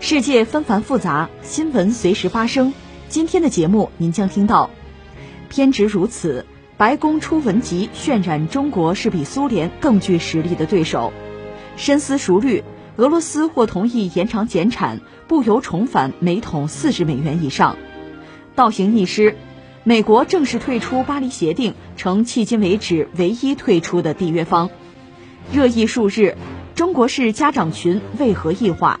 世界纷繁复杂，新闻随时发生。今天的节目您将听到：偏执如此，白宫出文集渲染中国是比苏联更具实力的对手；深思熟虑，俄罗斯或同意延长减产，不由重返每桶四十美元以上；倒行逆施。美国正式退出巴黎协定，成迄今为止唯一退出的缔约方。热议数日，中国式家长群为何异化？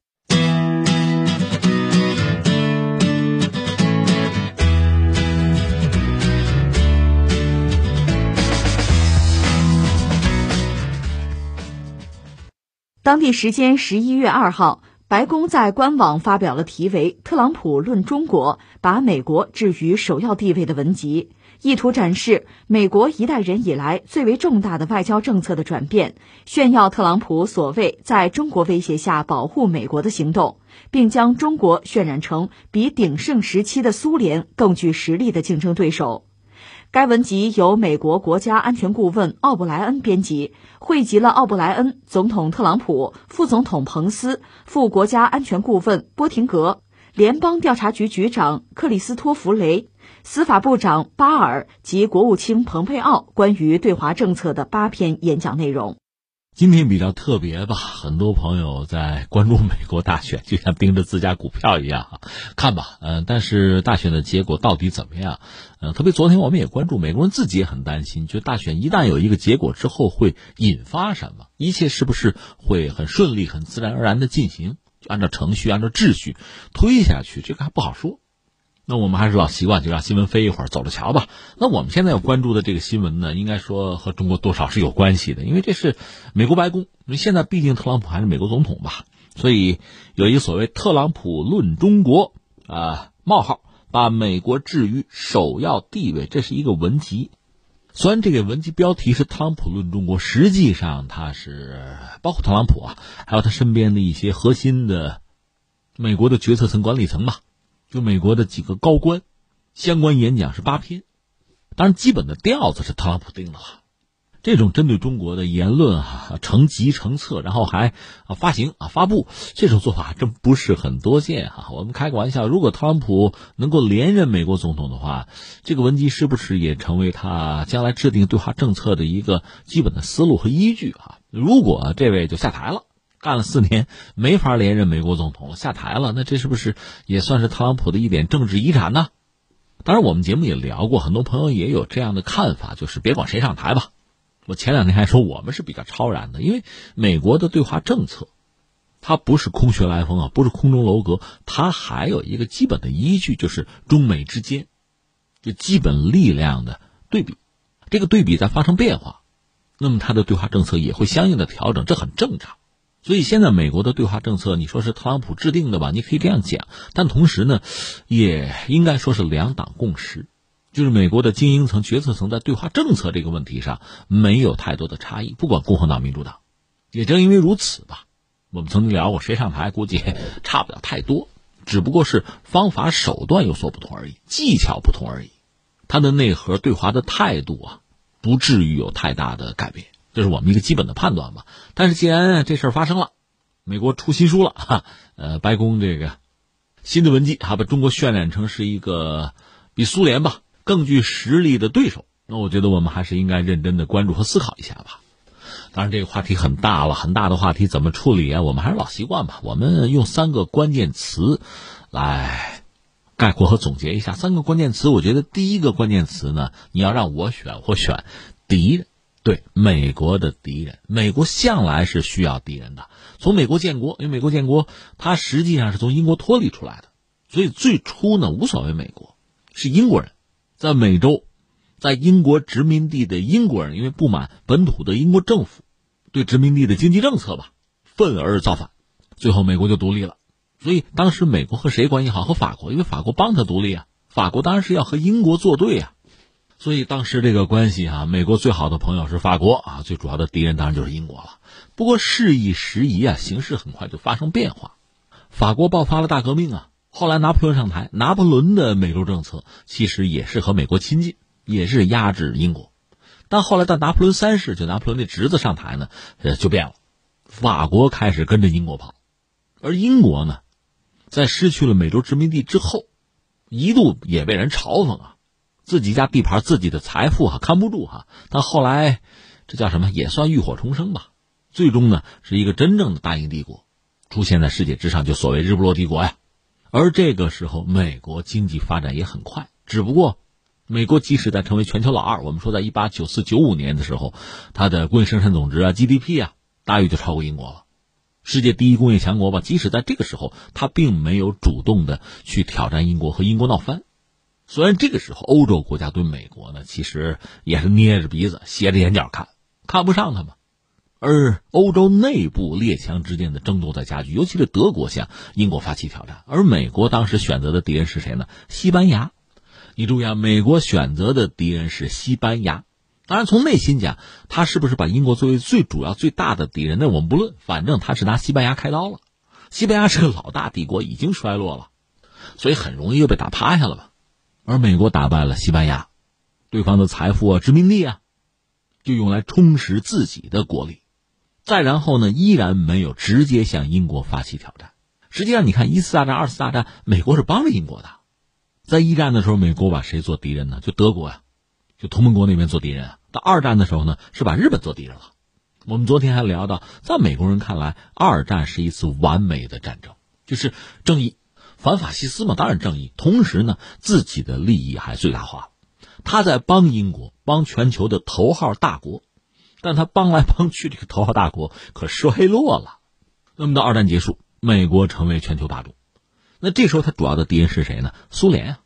当地时间十一月二号，白宫在官网发表了题为《特朗普论中国：把美国置于首要地位》的文集，意图展示美国一代人以来最为重大的外交政策的转变，炫耀特朗普所谓在中国威胁下保护美国的行动，并将中国渲染成比鼎盛时期的苏联更具实力的竞争对手。该文集由美国国家安全顾问奥布莱恩编辑，汇集了奥布莱恩、总统特朗普、副总统彭斯、副国家安全顾问波廷格、联邦调查局局长克里斯托弗雷、司法部长巴尔及国务卿蓬佩奥关于对华政策的八篇演讲内容。今天比较特别吧，很多朋友在关注美国大选，就像盯着自家股票一样，看吧，嗯，但是大选的结果到底怎么样？嗯，特别昨天我们也关注，美国人自己也很担心，就大选一旦有一个结果之后会引发什么？一切是不是会很顺利、很自然而然的进行？就按照程序、按照秩序推下去，这个还不好说。那我们还是老习惯，就让新闻飞一会儿，走着瞧吧。那我们现在要关注的这个新闻呢，应该说和中国多少是有关系的，因为这是美国白宫。因为现在毕竟特朗普还是美国总统吧，所以有一所谓“特朗普论中国”啊冒号，把美国置于首要地位，这是一个文集。虽然这个文集标题是“特朗普论中国”，实际上它是包括特朗普啊，还有他身边的一些核心的美国的决策层、管理层吧。就美国的几个高官，相关演讲是八篇，当然基本的调子是特朗普定的了。这种针对中国的言论啊，成集成册，然后还啊发行啊发布，这种做法真不是很多见哈。我们开个玩笑，如果特朗普能够连任美国总统的话，这个文集是不是也成为他将来制定对华政策的一个基本的思路和依据啊？如果这位就下台了。干了四年，没法连任美国总统了，下台了。那这是不是也算是特朗普的一点政治遗产呢？当然，我们节目也聊过，很多朋友也有这样的看法，就是别管谁上台吧。我前两天还说我们是比较超然的，因为美国的对华政策，它不是空穴来风啊，不是空中楼阁，它还有一个基本的依据，就是中美之间就基本力量的对比。这个对比在发生变化，那么它的对华政策也会相应的调整，这很正常。所以现在美国的对华政策，你说是特朗普制定的吧？你可以这样讲，但同时呢，也应该说是两党共识，就是美国的精英层、决策层在对华政策这个问题上没有太多的差异，不管共和党、民主党。也正因为如此吧，我们曾经聊过，谁上台估计 差不了太多，只不过是方法手段有所不同而已，技巧不同而已，它的内核对华的态度啊，不至于有太大的改变。这是我们一个基本的判断吧。但是既然这事儿发生了，美国出新书了哈，呃，白宫这个新的文集还把中国渲染成是一个比苏联吧更具实力的对手，那我觉得我们还是应该认真的关注和思考一下吧。当然，这个话题很大了，很大的话题怎么处理啊？我们还是老习惯吧，我们用三个关键词来概括和总结一下。三个关键词，我觉得第一个关键词呢，你要让我选，我选敌人。对美国的敌人，美国向来是需要敌人的。从美国建国，因为美国建国，它实际上是从英国脱离出来的，所以最初呢无所谓美国，是英国人，在美洲，在英国殖民地的英国人，因为不满本土的英国政府对殖民地的经济政策吧，愤而造反，最后美国就独立了。所以当时美国和谁关系好？和法国，因为法国帮他独立啊。法国当然是要和英国作对啊。所以当时这个关系啊，美国最好的朋友是法国啊，最主要的敌人当然就是英国了。不过事已时移啊，形势很快就发生变化，法国爆发了大革命啊。后来拿破仑上台，拿破仑的美洲政策其实也是和美国亲近，也是压制英国。但后来到拿破仑三世，就拿破仑的侄子上台呢，呃，就变了，法国开始跟着英国跑，而英国呢，在失去了美洲殖民地之后，一度也被人嘲讽啊。自己家地盘，自己的财富哈看不住哈，但后来，这叫什么？也算浴火重生吧。最终呢，是一个真正的大英帝国，出现在世界之上，就所谓日不落帝国呀。而这个时候，美国经济发展也很快，只不过，美国即使在成为全球老二，我们说在一八九四九五年的时候，它的工业生产总值啊 GDP 啊，大约就超过英国了，世界第一工业强国吧。即使在这个时候，它并没有主动的去挑战英国和英国闹翻。虽然这个时候欧洲国家对美国呢，其实也是捏着鼻子、斜着眼角看，看不上他们。而欧洲内部列强之间的争夺在加剧，尤其是德国向英国发起挑战，而美国当时选择的敌人是谁呢？西班牙。你注意啊，美国选择的敌人是西班牙。当然，从内心讲，他是不是把英国作为最主要、最大的敌人，那我们不论，反正他是拿西班牙开刀了。西班牙是个老大帝国，已经衰落了，所以很容易就被打趴下了吧。而美国打败了西班牙，对方的财富啊、殖民地啊，就用来充实自己的国力。再然后呢，依然没有直接向英国发起挑战。实际上，你看一次大战、二次大战，美国是帮着英国的。在一战的时候，美国把谁做敌人呢？就德国呀，就同盟国那边做敌人啊。到二战的时候呢，是把日本做敌人了。我们昨天还聊到，在美国人看来，二战是一次完美的战争，就是正义。反法西斯嘛，当然正义。同时呢，自己的利益还最大化。他在帮英国，帮全球的头号大国，但他帮来帮去，这个头号大国可衰落了。那么到二战结束，美国成为全球霸主。那这时候他主要的敌人是谁呢？苏联啊，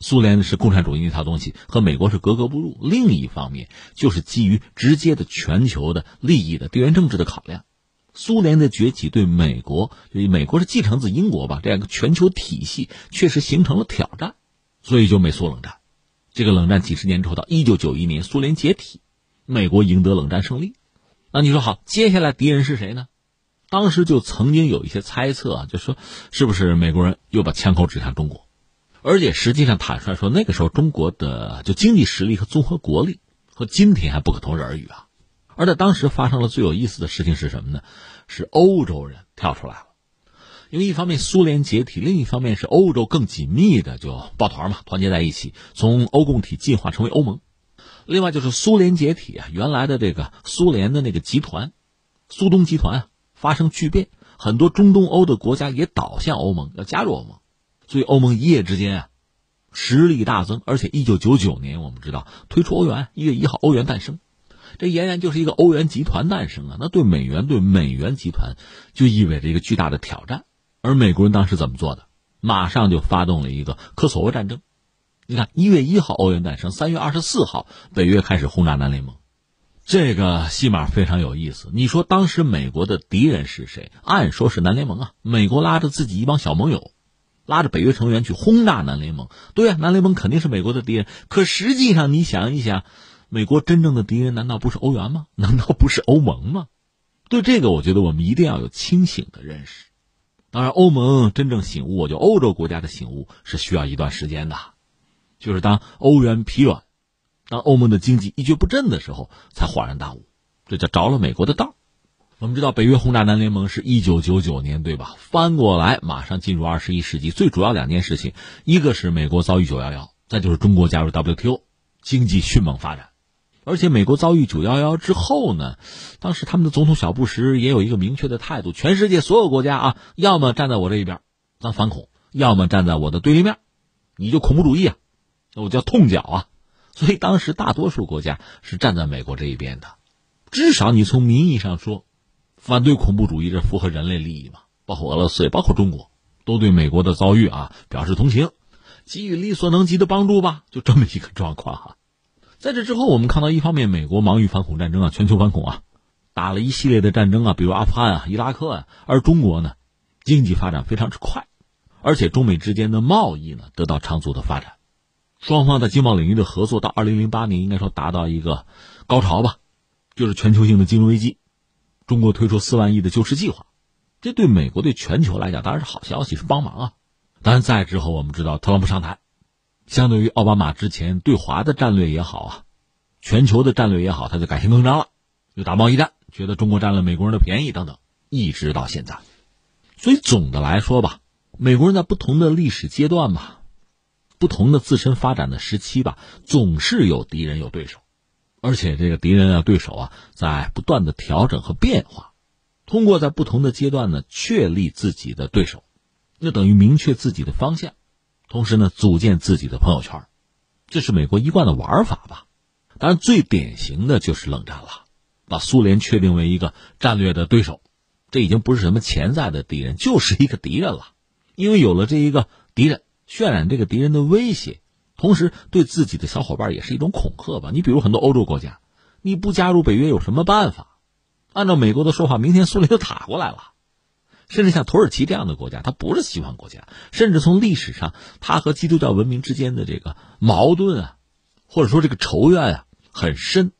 苏联是共产主义那套东西，和美国是格格不入。另一方面，就是基于直接的全球的利益的地缘政治的考量。苏联的崛起对美国，就美国是继承自英国吧，这样一个全球体系确实形成了挑战，所以就美苏冷战。这个冷战几十年之后，到一九九一年苏联解体，美国赢得冷战胜利。那你说好，接下来敌人是谁呢？当时就曾经有一些猜测啊，就说是不是美国人又把枪口指向中国？而且实际上坦率说，那个时候中国的就经济实力和综合国力和今天还不可同日而语啊。而在当时发生了最有意思的事情是什么呢？是欧洲人跳出来了，因为一方面苏联解体，另一方面是欧洲更紧密的就抱团嘛，团结在一起，从欧共体进化成为欧盟。另外就是苏联解体啊，原来的这个苏联的那个集团，苏东集团啊发生巨变，很多中东欧的国家也倒向欧盟，要加入欧盟，所以欧盟一夜之间啊实力大增，而且一九九九年我们知道推出欧元，一月一号欧元诞生。这俨然就是一个欧元集团诞生啊！那对美元、对美元集团，就意味着一个巨大的挑战。而美国人当时怎么做的？马上就发动了一个科索沃战争。你看，一月一号欧元诞生，三月二十四号北约开始轰炸南联盟，这个戏码非常有意思。你说当时美国的敌人是谁？按说是南联盟啊！美国拉着自己一帮小盟友，拉着北约成员去轰炸南联盟。对啊，南联盟肯定是美国的敌人。可实际上，你想一想。美国真正的敌人难道不是欧元吗？难道不是欧盟吗？对这个，我觉得我们一定要有清醒的认识。当然，欧盟真正醒悟，我就欧洲国家的醒悟是需要一段时间的。就是当欧元疲软，当欧盟的经济一蹶不振的时候，才恍然大悟，这叫着了美国的道。我们知道，北约轰炸南联盟是一九九九年，对吧？翻过来，马上进入二十一世纪，最主要两件事情，一个是美国遭遇九幺幺，再就是中国加入 WTO，经济迅猛发展。而且美国遭遇九幺幺之后呢，当时他们的总统小布什也有一个明确的态度：全世界所有国家啊，要么站在我这一边，咱反恐；要么站在我的对立面，你就恐怖主义啊，我叫痛脚啊。所以当时大多数国家是站在美国这一边的，至少你从名义上说，反对恐怖主义这符合人类利益嘛？包括俄罗斯，也包括中国，都对美国的遭遇啊表示同情，给予力所能及的帮助吧，就这么一个状况哈。在这之后，我们看到一方面美国忙于反恐战争啊，全球反恐啊，打了一系列的战争啊，比如阿富汗啊、伊拉克啊，而中国呢，经济发展非常之快，而且中美之间的贸易呢得到长足的发展。双方在经贸领域的合作到二零零八年应该说达到一个高潮吧，就是全球性的金融危机，中国推出四万亿的救市计划，这对美国对全球来讲当然是好消息，是帮忙啊。当然在之后我们知道特朗普上台，相对于奥巴马之前对华的战略也好啊，全球的战略也好，他就改弦更张了，又打贸易战，觉得中国占了美国人的便宜等等，一直到现在。所以总的来说吧，美国人在不同的历史阶段吧。不同的自身发展的时期吧，总是有敌人有对手，而且这个敌人啊对手啊在不断的调整和变化，通过在不同的阶段呢确立自己的对手，那等于明确自己的方向，同时呢组建自己的朋友圈，这是美国一贯的玩法吧。当然最典型的就是冷战了，把苏联确定为一个战略的对手，这已经不是什么潜在的敌人，就是一个敌人了，因为有了这一个敌人。渲染这个敌人的威胁，同时对自己的小伙伴也是一种恐吓吧。你比如很多欧洲国家，你不加入北约有什么办法？按照美国的说法，明天苏联就打过来了。甚至像土耳其这样的国家，它不是西方国家，甚至从历史上，它和基督教文明之间的这个矛盾啊，或者说这个仇怨啊很深。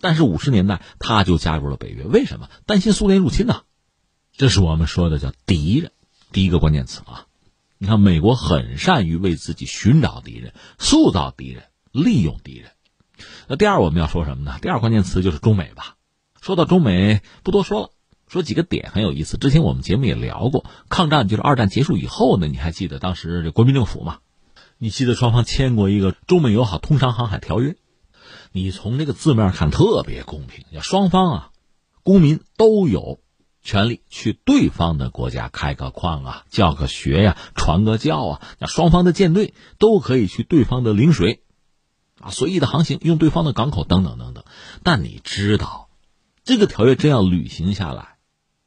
但是五十年代他就加入了北约，为什么？担心苏联入侵呢？这是我们说的叫敌人，第一个关键词啊。你看，美国很善于为自己寻找敌人、塑造敌人、利用敌人。那第二，我们要说什么呢？第二关键词就是中美吧。说到中美，不多说了，说几个点很有意思。之前我们节目也聊过，抗战就是二战结束以后呢，你还记得当时这国民政府吗？你记得双方签过一个中美友好通商航海条约？你从这个字面看特别公平，要双方啊，公民都有。权利去对方的国家开个矿啊，教个学呀，传个教啊，那双方的舰队都可以去对方的领水，啊，随意的航行，用对方的港口等等等等。但你知道，这个条约真要履行下来，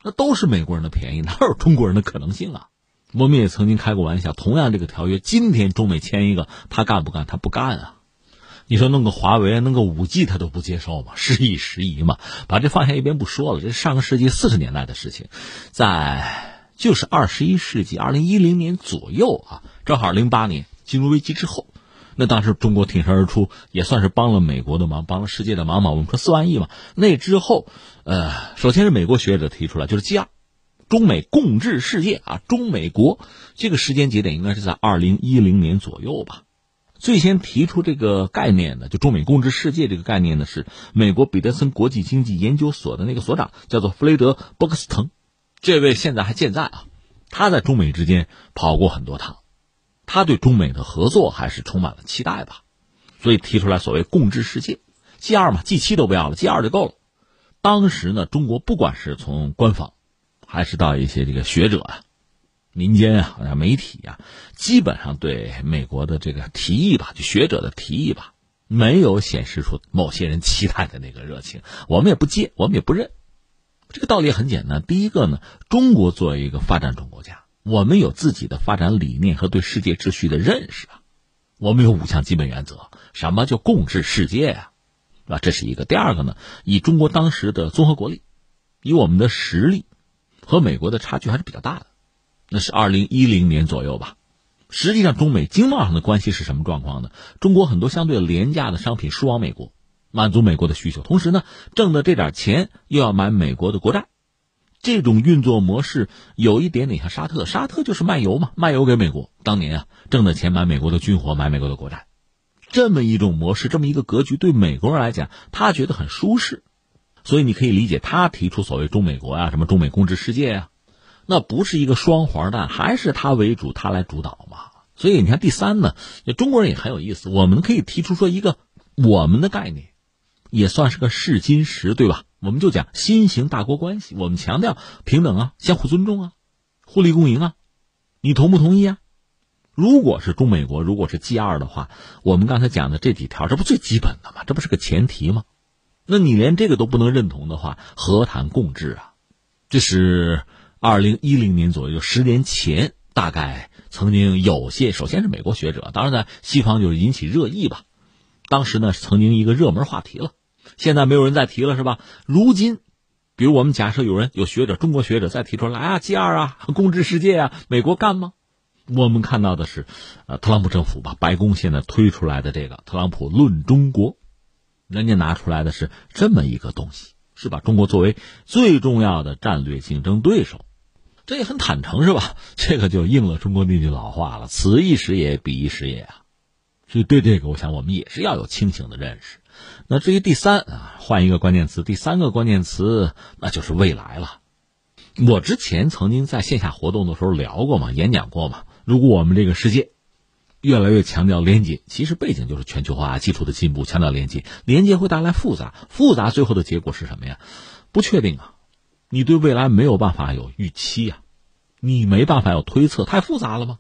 那都是美国人的便宜，哪有中国人的可能性啊？我们也曾经开过玩笑，同样这个条约，今天中美签一个，他干不干？他不干啊。你说弄个华为，弄个五 G，他都不接受嘛？时移时移嘛，把这放下一边不说了。这上个世纪四十年代的事情，在就是二十一世纪二零一零年左右啊，正好零八年金融危机之后，那当时中国挺身而出，也算是帮了美国的忙，帮了世界的忙嘛。我们说四万亿嘛，那之后，呃，首先是美国学者提出来，就是 G 二，中美共治世界啊，中美国这个时间节点应该是在二零一零年左右吧。最先提出这个概念的，就中美共治世界这个概念呢，是美国彼得森国际经济研究所的那个所长，叫做弗雷德·波克斯滕。这位现在还健在啊，他在中美之间跑过很多趟，他对中美的合作还是充满了期待吧，所以提出来所谓共治世界，G 二嘛，G 七都不要了，G 二就够了。当时呢，中国不管是从官方，还是到一些这个学者啊。民间啊，好像媒体啊，基本上对美国的这个提议吧，就学者的提议吧，没有显示出某些人期待的那个热情。我们也不接，我们也不认。这个道理很简单。第一个呢，中国作为一个发展中国家，我们有自己的发展理念和对世界秩序的认识啊。我们有五项基本原则，什么叫共治世界啊？啊，这是一个。第二个呢，以中国当时的综合国力，以我们的实力，和美国的差距还是比较大的。那是二零一零年左右吧，实际上中美经贸上的关系是什么状况呢？中国很多相对廉价的商品输往美国，满足美国的需求，同时呢，挣的这点钱又要买美国的国债，这种运作模式有一点点像沙特，沙特就是卖油嘛，卖油给美国，当年啊挣的钱买美国的军火，买美国的国债，这么一种模式，这么一个格局，对美国人来讲，他觉得很舒适，所以你可以理解他提出所谓中美国啊，什么中美共治世界啊。那不是一个双黄蛋，还是他为主，他来主导嘛？所以你看，第三呢，中国人也很有意思。我们可以提出说一个我们的概念，也算是个试金石，对吧？我们就讲新型大国关系，我们强调平等啊，相互尊重啊，互利共赢啊，你同不同意啊？如果是中美国，如果是 G 二的话，我们刚才讲的这几条，这不最基本的吗？这不是个前提吗？那你连这个都不能认同的话，何谈共治啊？这是二零一零年左右，十年前，大概曾经有些，首先是美国学者，当然在西方就引起热议吧。当时呢，曾经一个热门话题了，现在没有人再提了，是吧？如今，比如我们假设有人有学者，中国学者再提出来啊，G 二啊，共治世界啊，美国干吗？我们看到的是，呃，特朗普政府吧，白宫现在推出来的这个特朗普论中国，人家拿出来的是这么一个东西，是把？中国作为最重要的战略竞争对手，这也很坦诚，是吧？这个就应了中国那句老话了：“此一时也，彼一时也啊。”所以对这个，我想我们也是要有清醒的认识。那至于第三啊，换一个关键词，第三个关键词那就是未来了。我之前曾经在线下活动的时候聊过嘛，演讲过嘛。如果我们这个世界越来越强调连接，其实背景就是全球化技术的进步，强调连接，连接会带来复杂，复杂最后的结果是什么呀？不确定啊，你对未来没有办法有预期呀，你没办法有推测，太复杂了吗？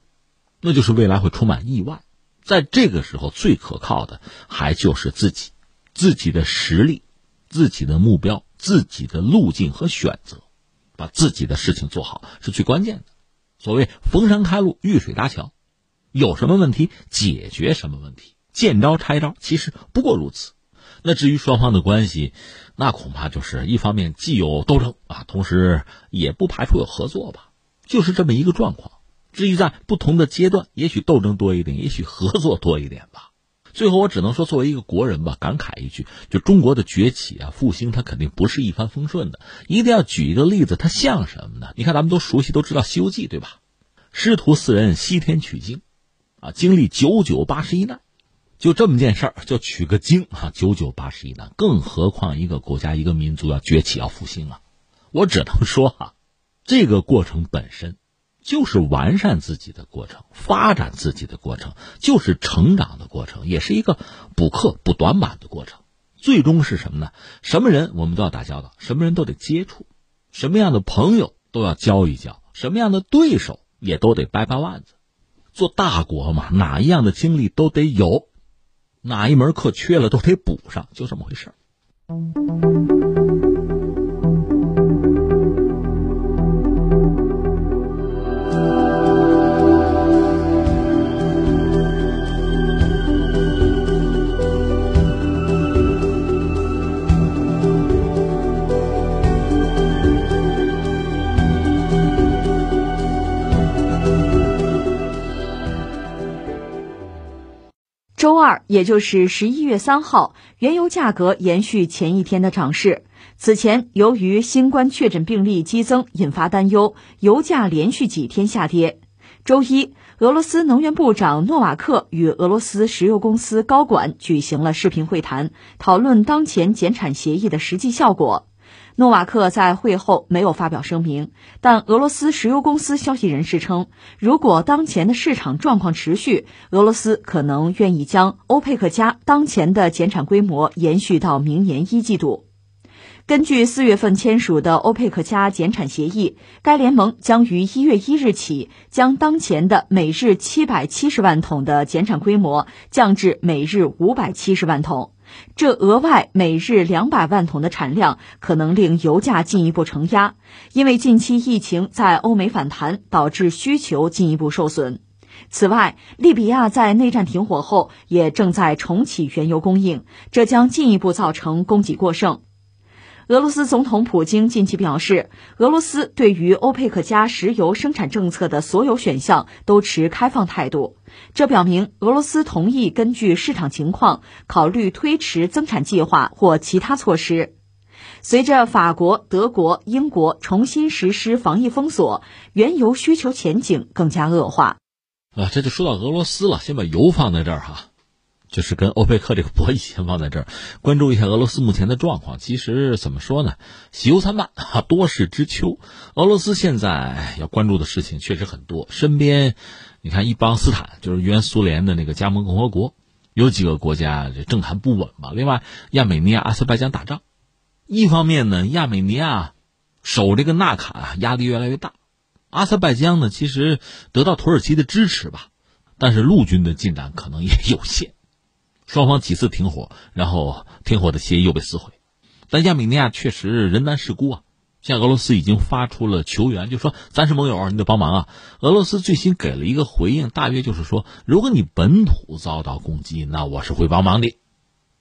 那就是未来会充满意外。在这个时候，最可靠的还就是自己，自己的实力、自己的目标、自己的路径和选择，把自己的事情做好是最关键的。所谓逢山开路，遇水搭桥，有什么问题解决什么问题，见招拆招，其实不过如此。那至于双方的关系，那恐怕就是一方面既有斗争啊，同时也不排除有合作吧，就是这么一个状况。至于在不同的阶段，也许斗争多一点，也许合作多一点吧。最后，我只能说，作为一个国人吧，感慨一句：就中国的崛起啊、复兴，它肯定不是一帆风顺的。一定要举一个例子，它像什么呢？你看，咱们都熟悉，都知道《西游记》，对吧？师徒四人西天取经，啊，经历九九八十一难，就这么件事儿，就取个经啊，九九八十一难。更何况一个国家、一个民族要崛起、要复兴啊，我只能说哈，这个过程本身。就是完善自己的过程，发展自己的过程，就是成长的过程，也是一个补课补短板的过程。最终是什么呢？什么人我们都要打交道，什么人都得接触，什么样的朋友都要交一交，什么样的对手也都得掰掰腕子。做大国嘛，哪一样的经历都得有，哪一门课缺了都得补上，就这么回事儿。周二，也就是十一月三号，原油价格延续前一天的涨势。此前，由于新冠确诊病例激增引发担忧，油价连续几天下跌。周一，俄罗斯能源部长诺瓦克与俄罗斯石油公司高管举行了视频会谈，讨论当前减产协议的实际效果。诺瓦克在会后没有发表声明，但俄罗斯石油公司消息人士称，如果当前的市场状况持续，俄罗斯可能愿意将欧佩克加当前的减产规模延续到明年一季度。根据四月份签署的欧佩克加减产协议，该联盟将于一月一日起将当前的每日七百七十万桶的减产规模降至每日五百七十万桶。这额外每日两百万桶的产量，可能令油价进一步承压，因为近期疫情在欧美反弹，导致需求进一步受损。此外，利比亚在内战停火后，也正在重启原油供应，这将进一步造成供给过剩。俄罗斯总统普京近期表示，俄罗斯对于欧佩克加石油生产政策的所有选项都持开放态度。这表明俄罗斯同意根据市场情况考虑推迟增产计划或其他措施。随着法国、德国、英国重新实施防疫封锁，原油需求前景更加恶化。啊，这就说到俄罗斯了，先把油放在这儿哈。就是跟欧佩克这个博弈先放在这儿，关注一下俄罗斯目前的状况。其实怎么说呢，喜忧参半啊，多事之秋。俄罗斯现在要关注的事情确实很多。身边，你看伊邦斯坦就是原苏联的那个加盟共和国，有几个国家这政坛不稳嘛。另外，亚美尼亚、阿塞拜疆打仗，一方面呢，亚美尼亚守这个纳卡压力越来越大，阿塞拜疆呢其实得到土耳其的支持吧。但是陆军的进展可能也有限。双方几次停火，然后停火的协议又被撕毁。但亚美尼亚确实人单势孤啊，像俄罗斯已经发出了求援，就说咱是盟友，你得帮忙啊。俄罗斯最新给了一个回应，大约就是说，如果你本土遭到攻击，那我是会帮忙的。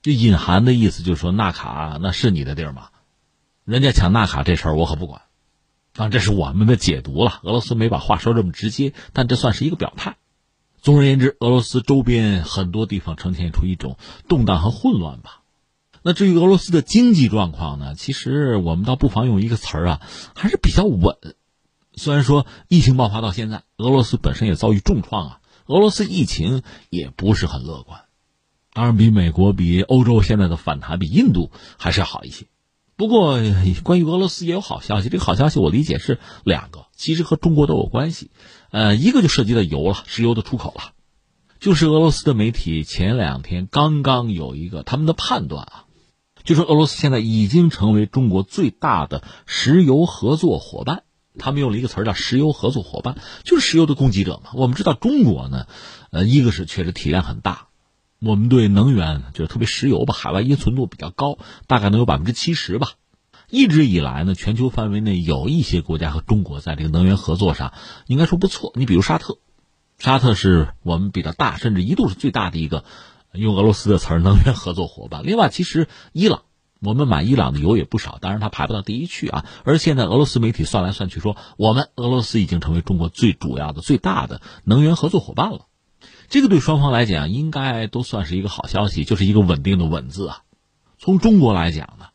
这隐含的意思就是说，纳卡那是你的地儿吗？人家抢纳卡这事儿我可不管。当然这是我们的解读了，俄罗斯没把话说这么直接，但这算是一个表态。总而言之，俄罗斯周边很多地方呈现出一种动荡和混乱吧。那至于俄罗斯的经济状况呢？其实我们倒不妨用一个词儿啊，还是比较稳。虽然说疫情爆发到现在，俄罗斯本身也遭遇重创啊，俄罗斯疫情也不是很乐观。当然，比美国、比欧洲现在的反弹，比印度还是要好一些。不过，关于俄罗斯也有好消息。这个好消息我理解是两个，其实和中国都有关系。呃，一个就涉及到油了，石油的出口了。就是俄罗斯的媒体前两天刚刚有一个他们的判断啊，就是俄罗斯现在已经成为中国最大的石油合作伙伴。他们用了一个词儿叫“石油合作伙伴”，就是石油的供给者嘛。我们知道中国呢，呃，一个是确实体量很大，我们对能源就是特别石油吧，海外依存度比较高，大概能有百分之七十吧。一直以来呢，全球范围内有一些国家和中国在这个能源合作上应该说不错。你比如沙特，沙特是我们比较大，甚至一度是最大的一个用俄罗斯的词儿能源合作伙伴。另外，其实伊朗，我们买伊朗的油也不少，当然它排不到第一去啊。而现在俄罗斯媒体算来算去说，我们俄罗斯已经成为中国最主要的、最大的能源合作伙伴了。这个对双方来讲应该都算是一个好消息，就是一个稳定的“稳”字啊。从中国来讲呢。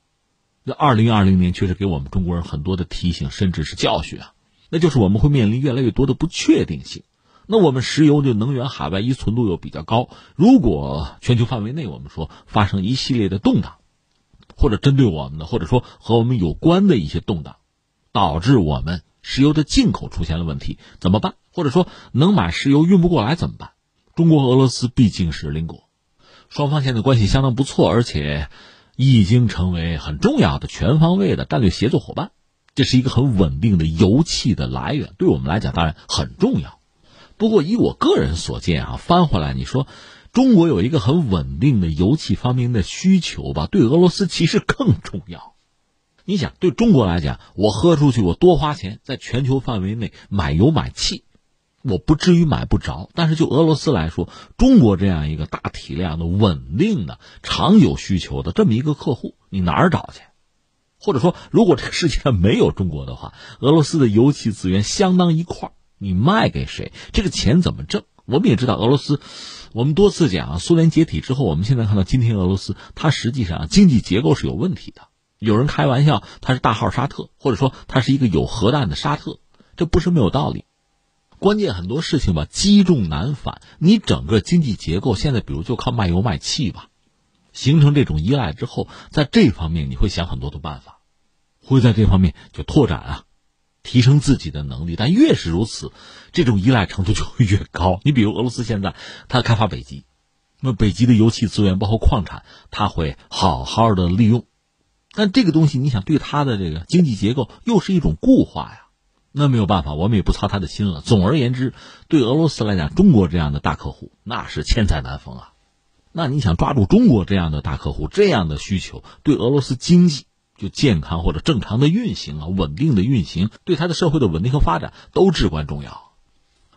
这二零二零年确实给我们中国人很多的提醒，甚至是教训啊！那就是我们会面临越来越多的不确定性。那我们石油的能源海外依存度又比较高，如果全球范围内我们说发生一系列的动荡，或者针对我们的，或者说和我们有关的一些动荡，导致我们石油的进口出现了问题，怎么办？或者说能买石油运不过来怎么办？中国和俄罗斯毕竟是邻国，双方现在关系相当不错，而且。已经成为很重要的全方位的战略协作伙伴，这是一个很稳定的油气的来源，对我们来讲当然很重要。不过以我个人所见啊，翻回来你说，中国有一个很稳定的油气方面的需求吧，对俄罗斯其实更重要。你想，对中国来讲，我喝出去，我多花钱，在全球范围内买油买气。我不至于买不着，但是就俄罗斯来说，中国这样一个大体量的、稳定的、长久需求的这么一个客户，你哪儿找去？或者说，如果这个世界上没有中国的话，俄罗斯的油气资源相当一块，你卖给谁？这个钱怎么挣？我们也知道，俄罗斯，我们多次讲，苏联解体之后，我们现在看到今天俄罗斯，它实际上经济结构是有问题的。有人开玩笑，它是大号沙特，或者说它是一个有核弹的沙特，这不是没有道理。关键很多事情吧，积重难返。你整个经济结构现在，比如就靠卖油卖气吧，形成这种依赖之后，在这方面你会想很多的办法，会在这方面就拓展啊，提升自己的能力。但越是如此，这种依赖程度就会越高。你比如俄罗斯现在，它开发北极，那北极的油气资源包括矿产，它会好好的利用。但这个东西，你想对它的这个经济结构又是一种固化呀。那没有办法，我们也不操他的心了。总而言之，对俄罗斯来讲，中国这样的大客户那是千载难逢啊。那你想抓住中国这样的大客户，这样的需求，对俄罗斯经济就健康或者正常的运行啊，稳定的运行，对他的社会的稳定和发展都至关重要。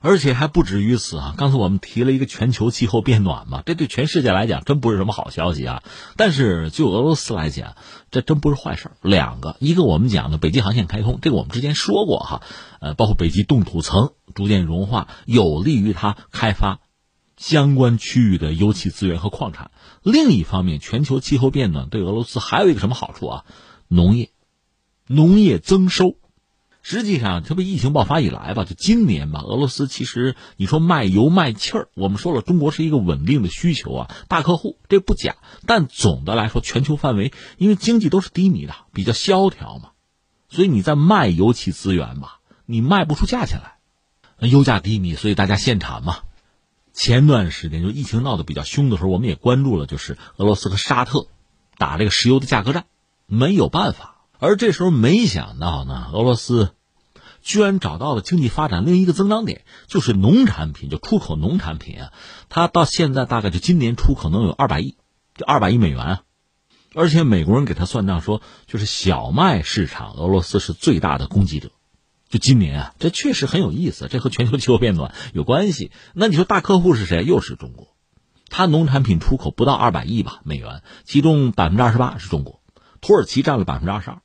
而且还不止于此啊！刚才我们提了一个全球气候变暖嘛，这对全世界来讲真不是什么好消息啊。但是就俄罗斯来讲，这真不是坏事两个，一个我们讲的北极航线开通，这个我们之前说过哈，呃，包括北极冻土层逐渐融化，有利于它开发相关区域的油气资源和矿产。另一方面，全球气候变暖对俄罗斯还有一个什么好处啊？农业，农业增收。实际上，特别疫情爆发以来吧，就今年吧，俄罗斯其实你说卖油卖气儿，我们说了，中国是一个稳定的需求啊，大客户这不假。但总的来说，全球范围因为经济都是低迷的，比较萧条嘛，所以你在卖油气资源吧，你卖不出价钱来，油价低迷，所以大家限产嘛。前段时间就疫情闹得比较凶的时候，我们也关注了，就是俄罗斯和沙特打这个石油的价格战，没有办法。而这时候没想到呢，俄罗斯居然找到了经济发展另一个增长点，就是农产品，就出口农产品啊。它到现在大概就今年出口能有二百亿，就二百亿美元啊。而且美国人给他算账说，就是小麦市场，俄罗斯是最大的供给者。就今年啊，这确实很有意思，这和全球气候变暖有关系。那你说大客户是谁？又是中国。它农产品出口不到二百亿吧美元，其中百分之二十八是中国，土耳其占了百分之二十二，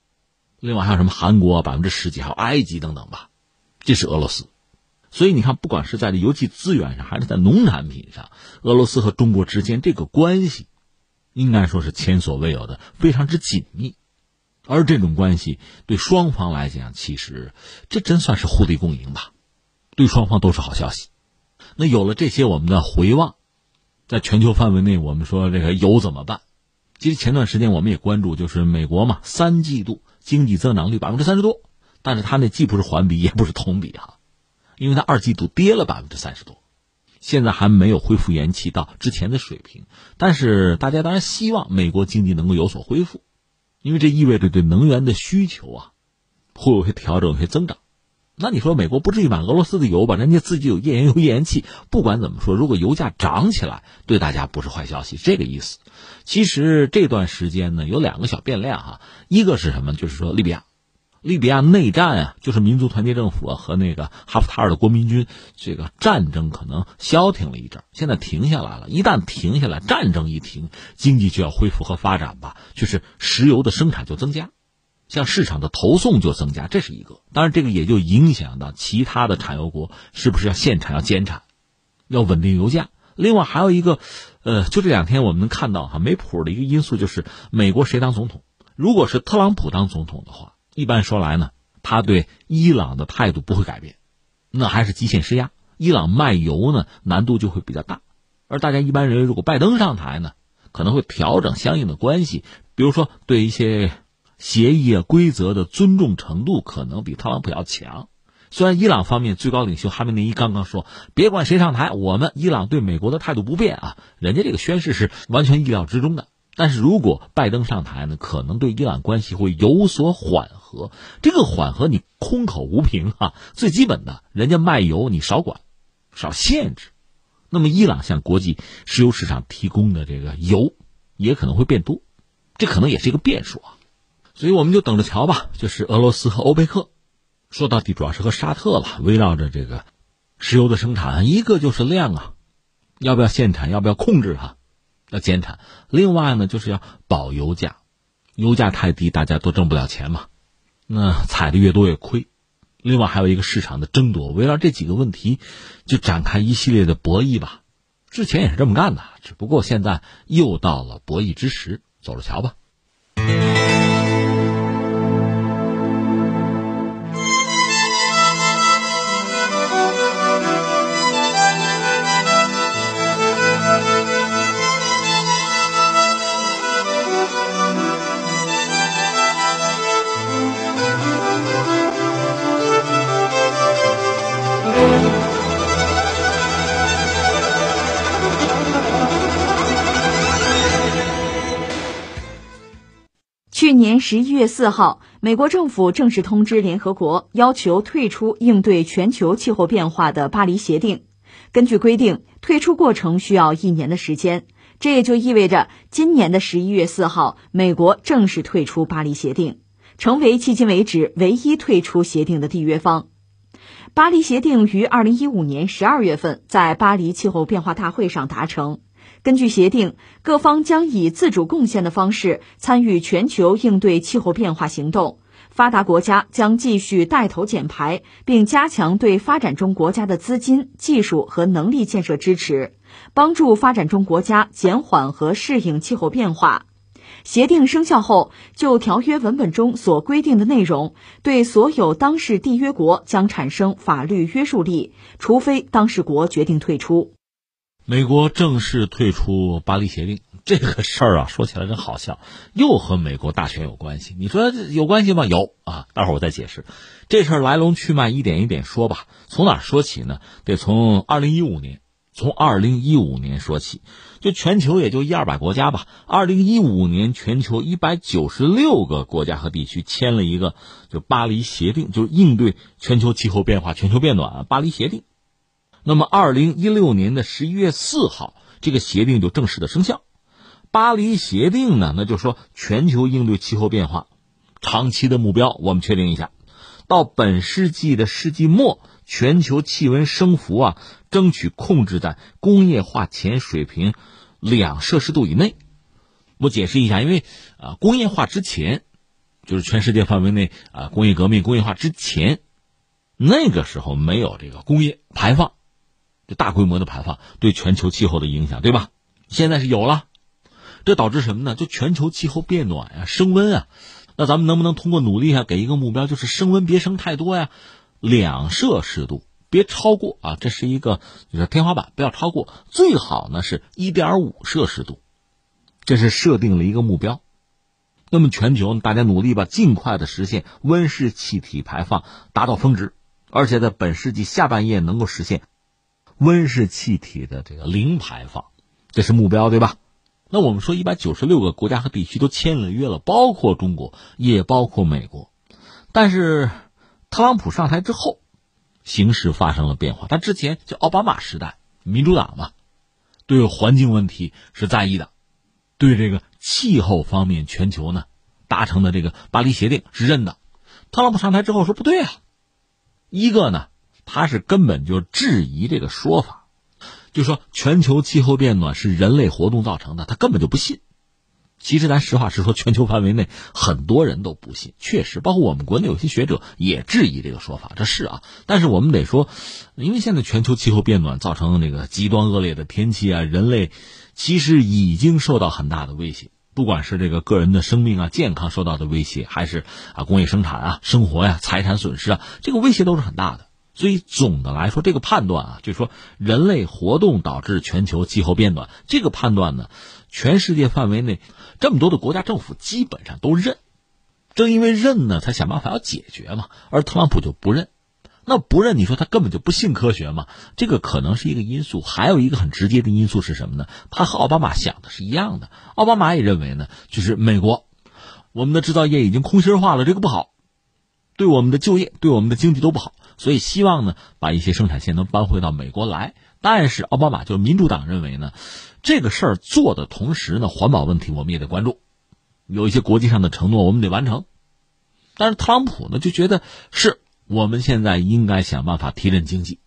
另外还有什么韩国百分之十几，还有埃及等等吧，这是俄罗斯。所以你看，不管是在这油气资源上，还是在农产品上，俄罗斯和中国之间这个关系，应该说是前所未有的，非常之紧密。而这种关系对双方来讲，其实这真算是互利共赢吧，对双方都是好消息。那有了这些，我们的回望。在全球范围内，我们说这个油怎么办？其实前段时间我们也关注，就是美国嘛，三季度经济增长率百分之三十多，但是它那既不是环比，也不是同比哈，因为它二季度跌了百分之三十多，现在还没有恢复元气到之前的水平。但是大家当然希望美国经济能够有所恢复，因为这意味着对能源的需求啊会有些调整、有些增长。那你说美国不至于买俄罗斯的油吧？人家自己有页岩油、页岩气。不管怎么说，如果油价涨起来，对大家不是坏消息，这个意思。其实这段时间呢，有两个小变量哈。一个是什么？就是说利比亚，利比亚内战啊，就是民族团结政府和那个哈夫塔尔的国民军这个战争可能消停了一阵，现在停下来了。一旦停下来，战争一停，经济就要恢复和发展吧，就是石油的生产就增加。向市场的投送就增加，这是一个。当然，这个也就影响到其他的产油国是不是要限产、要减产、要稳定油价。另外还有一个，呃，就这两天我们能看到哈，没谱的一个因素就是美国谁当总统。如果是特朗普当总统的话，一般说来呢，他对伊朗的态度不会改变，那还是极限施压。伊朗卖油呢，难度就会比较大。而大家一般认为，如果拜登上台呢，可能会调整相应的关系，比如说对一些。协议啊规则的尊重程度可能比特朗普要强，虽然伊朗方面最高领袖哈梅内伊刚刚说，别管谁上台，我们伊朗对美国的态度不变啊，人家这个宣誓是完全意料之中的。但是如果拜登上台呢，可能对伊朗关系会有所缓和。这个缓和你空口无凭啊，最基本的，人家卖油你少管，少限制，那么伊朗向国际石油市场提供的这个油也可能会变多，这可能也是一个变数啊。所以我们就等着瞧吧。就是俄罗斯和欧佩克，说到底主要是和沙特了，围绕着这个石油的生产，一个就是量啊，要不要限产，要不要控制哈，要减产。另外呢，就是要保油价，油价太低，大家都挣不了钱嘛，那采的越多越亏。另外还有一个市场的争夺，围绕这几个问题就展开一系列的博弈吧。之前也是这么干的，只不过现在又到了博弈之时，走着瞧吧。十一月四号，美国政府正式通知联合国，要求退出应对全球气候变化的巴黎协定。根据规定，退出过程需要一年的时间。这也就意味着，今年的十一月四号，美国正式退出巴黎协定，成为迄今为止唯一退出协定的缔约方。巴黎协定于二零一五年十二月份在巴黎气候变化大会上达成。根据协定，各方将以自主贡献的方式参与全球应对气候变化行动。发达国家将继续带头减排，并加强对发展中国家的资金、技术和能力建设支持，帮助发展中国家减缓和适应气候变化。协定生效后，就条约文本中所规定的内容，对所有当事缔约国将产生法律约束力，除非当事国决定退出。美国正式退出巴黎协定这个事儿啊，说起来真好笑，又和美国大选有关系。你说有关系吗？有啊，待会儿我再解释。这事儿来龙去脉一点一点说吧。从哪说起呢？得从二零一五年，从二零一五年说起，就全球也就一二百国家吧。二零一五年，全球一百九十六个国家和地区签了一个就巴黎协定，就是应对全球气候变化、全球变暖巴黎协定。那么，二零一六年的十一月四号，这个协定就正式的生效。巴黎协定呢，那就说全球应对气候变化长期的目标，我们确定一下，到本世纪的世纪末。全球气温升幅啊，争取控制在工业化前水平两摄氏度以内。我解释一下，因为啊，工业化之前，就是全世界范围内啊，工业革命、工业化之前，那个时候没有这个工业排放，这大规模的排放对全球气候的影响，对吧？现在是有了，这导致什么呢？就全球气候变暖呀，升温啊。那咱们能不能通过努力啊，给一个目标，就是升温别升太多呀？两摄氏度，别超过啊！这是一个就是天花板，不要超过。最好呢是一点五摄氏度，这是设定了一个目标。那么全球大家努力吧，尽快的实现温室气体排放达到峰值，而且在本世纪下半叶能够实现温室气体的这个零排放，这是目标，对吧？那我们说一百九十六个国家和地区都签了约了，包括中国，也包括美国，但是。特朗普上台之后，形势发生了变化。他之前就奥巴马时代，民主党嘛，对环境问题是在意的，对这个气候方面，全球呢达成的这个巴黎协定是认的。特朗普上台之后说不对啊，一个呢，他是根本就质疑这个说法，就说全球气候变暖是人类活动造成的，他根本就不信。其实咱实话实说，全球范围内很多人都不信，确实，包括我们国内有些学者也质疑这个说法，这是啊。但是我们得说，因为现在全球气候变暖造成那个极端恶劣的天气啊，人类其实已经受到很大的威胁，不管是这个个人的生命啊、健康受到的威胁，还是啊工业生产啊、生活呀、财产损失啊，这个威胁都是很大的。所以总的来说，这个判断啊，就是说人类活动导致全球气候变暖，这个判断呢，全世界范围内。这么多的国家政府基本上都认，正因为认呢，才想办法要解决嘛。而特朗普就不认，那不认，你说他根本就不信科学嘛？这个可能是一个因素。还有一个很直接的因素是什么呢？他和奥巴马想的是一样的。奥巴马也认为呢，就是美国，我们的制造业已经空心化了，这个不好，对我们的就业、对我们的经济都不好。所以希望呢，把一些生产线能搬回到美国来。但是奥巴马就民主党认为呢。这个事儿做的同时呢，环保问题我们也得关注，有一些国际上的承诺我们得完成。但是特朗普呢就觉得是我们现在应该想办法提振经济，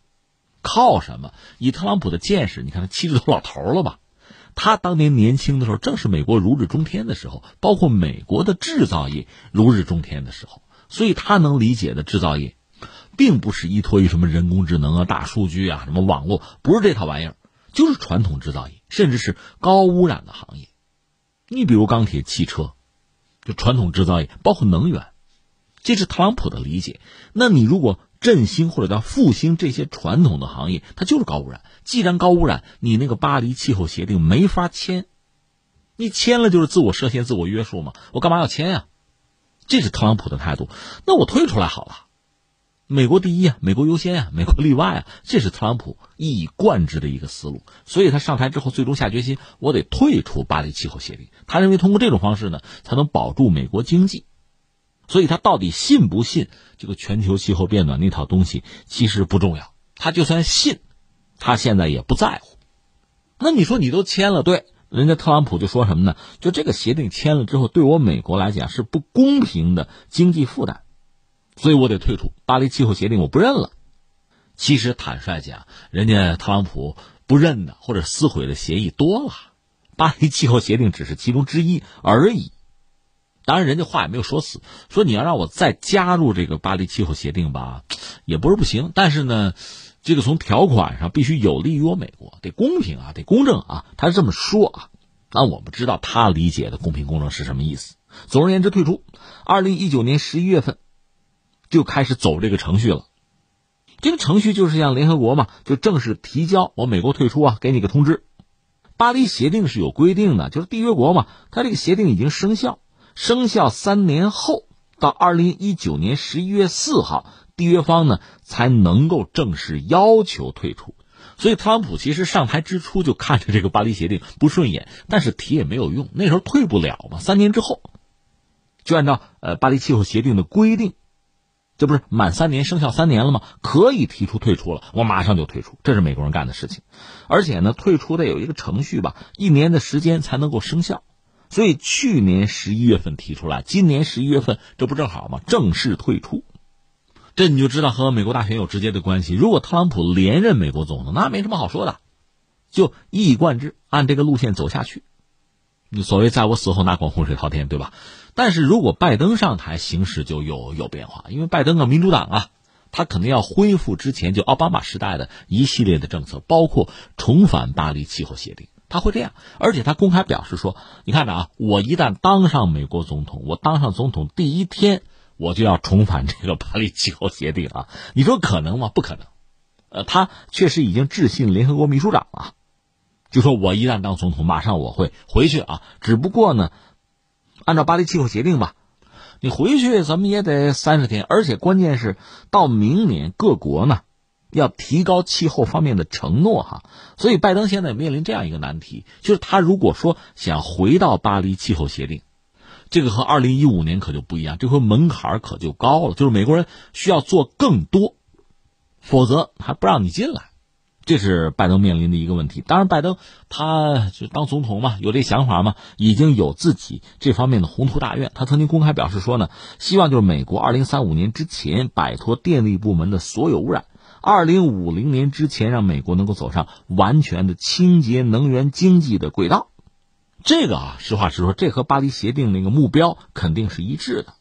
靠什么？以特朗普的见识，你看他七十多老头了吧？他当年年轻的时候，正是美国如日中天的时候，包括美国的制造业如日中天的时候，所以他能理解的制造业，并不是依托于什么人工智能啊、大数据啊、什么网络，不是这套玩意儿。就是传统制造业，甚至是高污染的行业。你比如钢铁、汽车，就传统制造业，包括能源，这是特朗普的理解。那你如果振兴或者叫复兴这些传统的行业，它就是高污染。既然高污染，你那个巴黎气候协定没法签，你签了就是自我设限、自我约束嘛。我干嘛要签呀？这是特朗普的态度。那我退出来好了。美国第一啊，美国优先啊，美国例外啊，这是特朗普一以贯之的一个思路。所以他上台之后，最终下决心，我得退出巴黎气候协定。他认为通过这种方式呢，才能保住美国经济。所以他到底信不信这个全球气候变暖那套东西，其实不重要。他就算信，他现在也不在乎。那你说你都签了，对，人家特朗普就说什么呢？就这个协定签了之后，对我美国来讲是不公平的经济负担。所以我得退出巴黎气候协定，我不认了。其实坦率讲，人家特朗普不认的或者撕毁的协议多了，巴黎气候协定只是其中之一而已。当然，人家话也没有说死，说你要让我再加入这个巴黎气候协定吧，也不是不行。但是呢，这个从条款上必须有利于我美国，得公平啊，得公正啊，他是这么说啊。那我不知道他理解的公平公正是什么意思。总而言之，退出。二零一九年十一月份。就开始走这个程序了，这个程序就是向联合国嘛，就正式提交我美国退出啊，给你个通知。巴黎协定是有规定的，就是缔约国嘛，它这个协定已经生效，生效三年后到二零一九年十一月四号，缔约方呢才能够正式要求退出。所以特朗普其实上台之初就看着这个巴黎协定不顺眼，但是提也没有用，那时候退不了嘛。三年之后，就按照呃巴黎气候协定的规定，这不是满三年生效三年了吗？可以提出退出了，我马上就退出，这是美国人干的事情。而且呢，退出得有一个程序吧，一年的时间才能够生效。所以去年十一月份提出来，今年十一月份，这不正好吗？正式退出。这你就知道和美国大选有直接的关系。如果特朗普连任美国总统，那没什么好说的，就一以贯之按这个路线走下去。你所谓在我死后哪管洪水滔天，对吧？但是如果拜登上台，形势就有有变化，因为拜登啊，民主党啊，他肯定要恢复之前就奥巴马时代的一系列的政策，包括重返巴黎气候协定，他会这样。而且他公开表示说：“你看着啊，我一旦当上美国总统，我当上总统第一天。”我就要重返这个巴黎气候协定啊！你说可能吗？不可能。呃，他确实已经致信联合国秘书长了，就说我一旦当总统，马上我会回去啊。只不过呢，按照巴黎气候协定吧，你回去怎么也得三十天，而且关键是到明年各国呢要提高气候方面的承诺哈。所以拜登现在面临这样一个难题，就是他如果说想回到巴黎气候协定。这个和二零一五年可就不一样，这回门槛可就高了，就是美国人需要做更多，否则还不让你进来，这是拜登面临的一个问题。当然，拜登他就当总统嘛，有这想法嘛，已经有自己这方面的宏图大愿。他曾经公开表示说呢，希望就是美国二零三五年之前摆脱电力部门的所有污染，二零五零年之前让美国能够走上完全的清洁能源经济的轨道。这个啊，实话实说，这和巴黎协定那个目标肯定是一致的。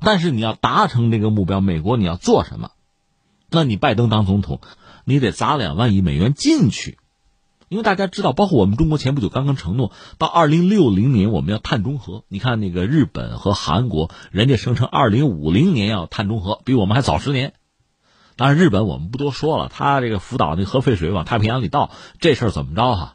但是你要达成这个目标，美国你要做什么？那你拜登当总统，你得砸两万亿美元进去。因为大家知道，包括我们中国前不久刚刚承诺，到二零六零年我们要碳中和。你看那个日本和韩国，人家声称二零五零年要碳中和，比我们还早十年。当然，日本我们不多说了，他这个福岛那核废水往太平洋里倒，这事儿怎么着哈？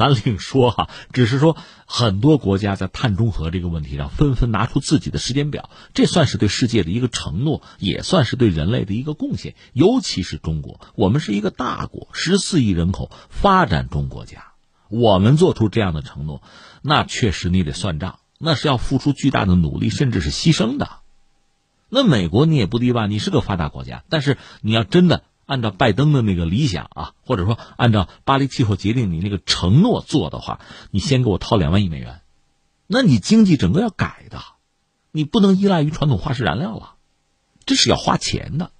咱另说哈，只是说很多国家在碳中和这个问题上纷纷拿出自己的时间表，这算是对世界的一个承诺，也算是对人类的一个贡献。尤其是中国，我们是一个大国，十四亿人口发展中国家，我们做出这样的承诺，那确实你得算账，那是要付出巨大的努力，甚至是牺牲的。那美国你也不例外，你是个发达国家，但是你要真的。按照拜登的那个理想啊，或者说按照巴黎气候协定你那个承诺做的话，你先给我掏两万亿美元，那你经济整个要改的，你不能依赖于传统化石燃料了，这是要花钱的。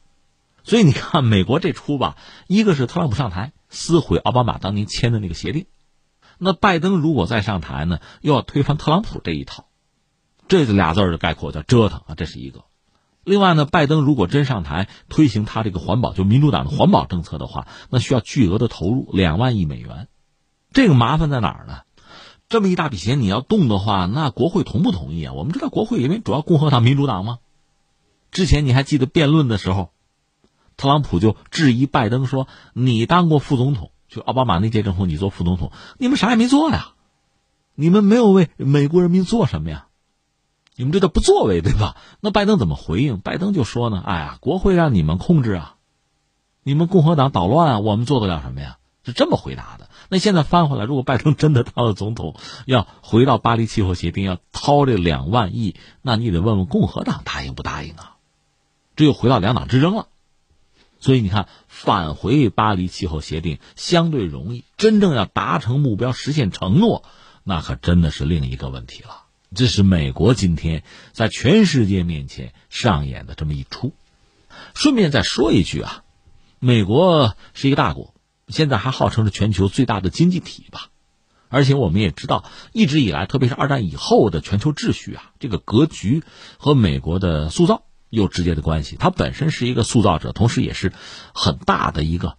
所以你看美国这出吧，一个是特朗普上台撕毁奥巴马当年签的那个协定，那拜登如果再上台呢，又要推翻特朗普这一套，这俩字儿的概括叫折腾啊，这是一个。另外呢，拜登如果真上台推行他这个环保，就民主党的环保政策的话，那需要巨额的投入，两万亿美元。这个麻烦在哪儿呢？这么一大笔钱你要动的话，那国会同不同意啊？我们知道国会因为主要共和党、民主党吗？之前你还记得辩论的时候，特朗普就质疑拜登说：“你当过副总统，就奥巴马那届政府你做副总统，你们啥也没做呀？你们没有为美国人民做什么呀？”你们这叫不作为，对吧？那拜登怎么回应？拜登就说呢：“哎呀，国会让你们控制啊，你们共和党捣乱啊，我们做得了什么呀？”是这么回答的。那现在翻回来，如果拜登真的当了总统，要回到巴黎气候协定，要掏这两万亿，那你得问问共和党答应不答应啊？这又回到两党之争了。所以你看，返回巴黎气候协定相对容易，真正要达成目标、实现承诺，那可真的是另一个问题了。这是美国今天在全世界面前上演的这么一出。顺便再说一句啊，美国是一个大国，现在还号称是全球最大的经济体吧。而且我们也知道，一直以来，特别是二战以后的全球秩序啊，这个格局和美国的塑造有直接的关系。它本身是一个塑造者，同时也是很大的一个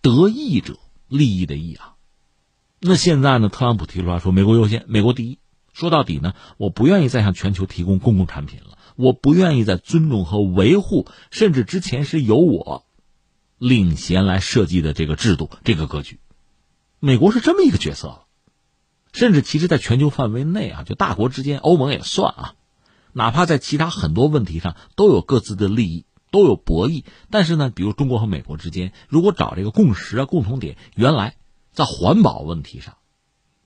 得益者，利益的益啊。那现在呢，特朗普提出来说，美国优先，美国第一。说到底呢，我不愿意再向全球提供公共产品了，我不愿意再尊重和维护，甚至之前是由我领衔来设计的这个制度、这个格局。美国是这么一个角色，甚至其实，在全球范围内啊，就大国之间，欧盟也算啊，哪怕在其他很多问题上都有各自的利益，都有博弈。但是呢，比如中国和美国之间，如果找这个共识啊、共同点，原来在环保问题上，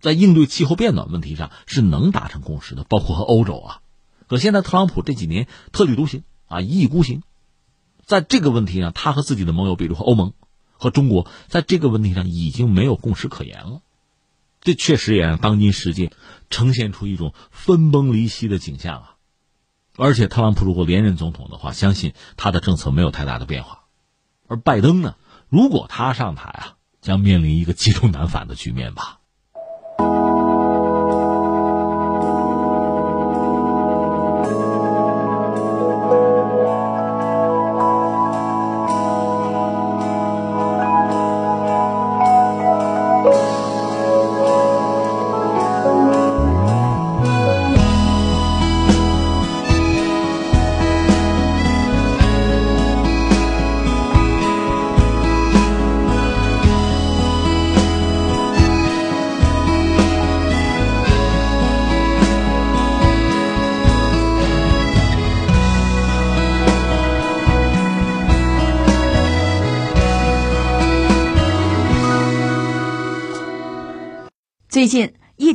在应对气候变暖问题上是能达成共识的，包括和欧洲啊。可现在特朗普这几年特立独行啊，一意孤行，在这个问题上，他和自己的盟友，比如欧盟和中国，在这个问题上已经没有共识可言了。这确实也让当今世界呈现出一种分崩离析的景象啊！而且特朗普如果连任总统的话，相信他的政策没有太大的变化。而拜登呢，如果他上台啊，将面临一个积重难返的局面吧。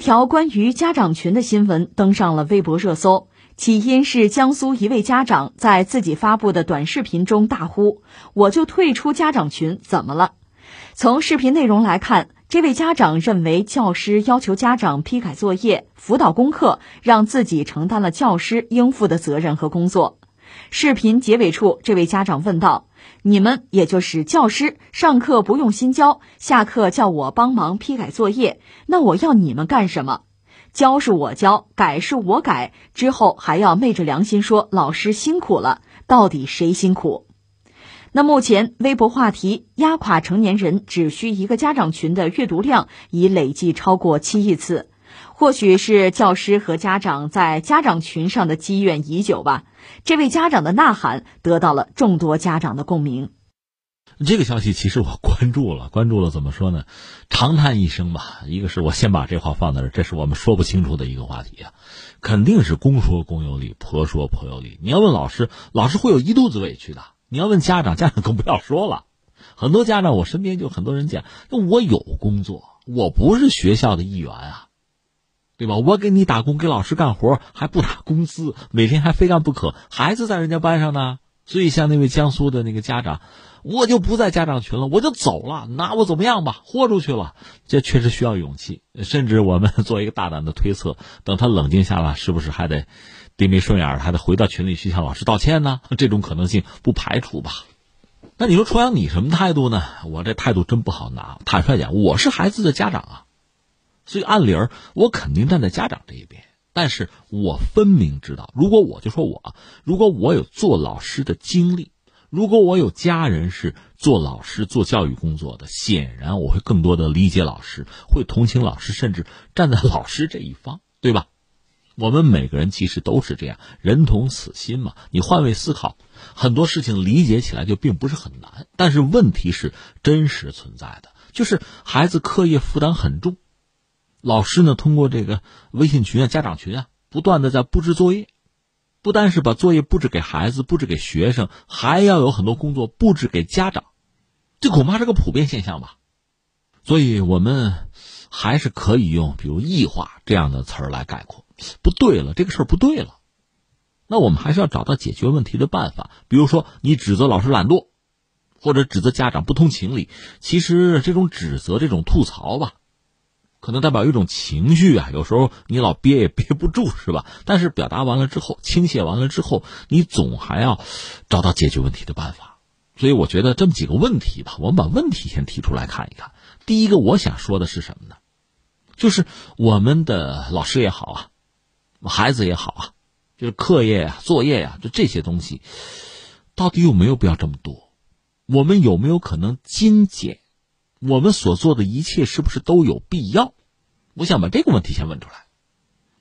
条关于家长群的新闻登上了微博热搜。起因是江苏一位家长在自己发布的短视频中大呼：“我就退出家长群，怎么了？”从视频内容来看，这位家长认为教师要求家长批改作业、辅导功课，让自己承担了教师应负的责任和工作。视频结尾处，这位家长问道。你们也就是教师，上课不用心教，下课叫我帮忙批改作业，那我要你们干什么？教是我教，改是我改，之后还要昧着良心说老师辛苦了，到底谁辛苦？那目前微博话题“压垮成年人只需一个家长群”的阅读量已累计超过七亿次。或许是教师和家长在家长群上的积怨已久吧。这位家长的呐喊得到了众多家长的共鸣。这个消息其实我关注了，关注了怎么说呢？长叹一声吧。一个是我先把这话放在这，这是我们说不清楚的一个话题啊。肯定是公说公有理，婆说婆有理。你要问老师，老师会有一肚子委屈的；你要问家长，家长更不要说了。很多家长，我身边就很多人讲，我有工作，我不是学校的一员啊。对吧？我给你打工，给老师干活还不打工资，每天还非干不可。孩子在人家班上呢，所以像那位江苏的那个家长，我就不在家长群了，我就走了，拿我怎么样吧？豁出去了，这确实需要勇气。甚至我们 做一个大胆的推测，等他冷静下来，是不是还得低眉顺眼，还得回到群里去向老师道歉呢？这种可能性不排除吧？那你说重阳，你什么态度呢？我这态度真不好拿。坦率讲，我是孩子的家长啊。所以按理儿，我肯定站在家长这一边，但是我分明知道，如果我就说我，如果我有做老师的经历，如果我有家人是做老师、做教育工作的，显然我会更多的理解老师，会同情老师，甚至站在老师这一方，对吧？我们每个人其实都是这样，人同此心嘛。你换位思考，很多事情理解起来就并不是很难，但是问题是真实存在的，就是孩子课业负担很重。老师呢，通过这个微信群啊、家长群啊，不断的在布置作业，不单是把作业布置给孩子、布置给学生，还要有很多工作布置给家长，这恐怕是个普遍现象吧。所以我们还是可以用比如异化这样的词儿来概括。不对了，这个事儿不对了，那我们还是要找到解决问题的办法。比如说，你指责老师懒惰，或者指责家长不通情理，其实这种指责、这种吐槽吧。可能代表一种情绪啊，有时候你老憋也憋不住，是吧？但是表达完了之后，倾泻完了之后，你总还要找到解决问题的办法。所以我觉得这么几个问题吧，我们把问题先提出来看一看。第一个，我想说的是什么呢？就是我们的老师也好啊，孩子也好啊，就是课业呀、作业呀，就这些东西，到底有没有必要这么多？我们有没有可能精简？我们所做的一切是不是都有必要？我想把这个问题先问出来。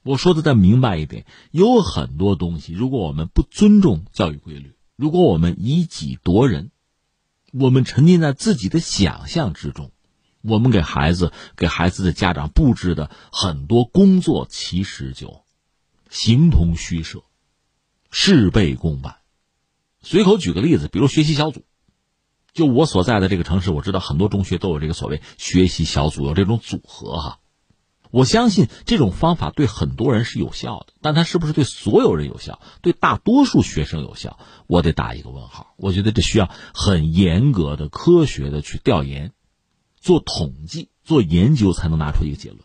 我说的再明白一点，有很多东西，如果我们不尊重教育规律，如果我们以己夺人，我们沉浸在自己的想象之中，我们给孩子、给孩子的家长布置的很多工作，其实就形同虚设、事倍功半。随口举个例子，比如学习小组，就我所在的这个城市，我知道很多中学都有这个所谓学习小组，有这种组合哈。我相信这种方法对很多人是有效的，但它是不是对所有人有效，对大多数学生有效，我得打一个问号。我觉得这需要很严格的、科学的去调研、做统计、做研究，才能拿出一个结论。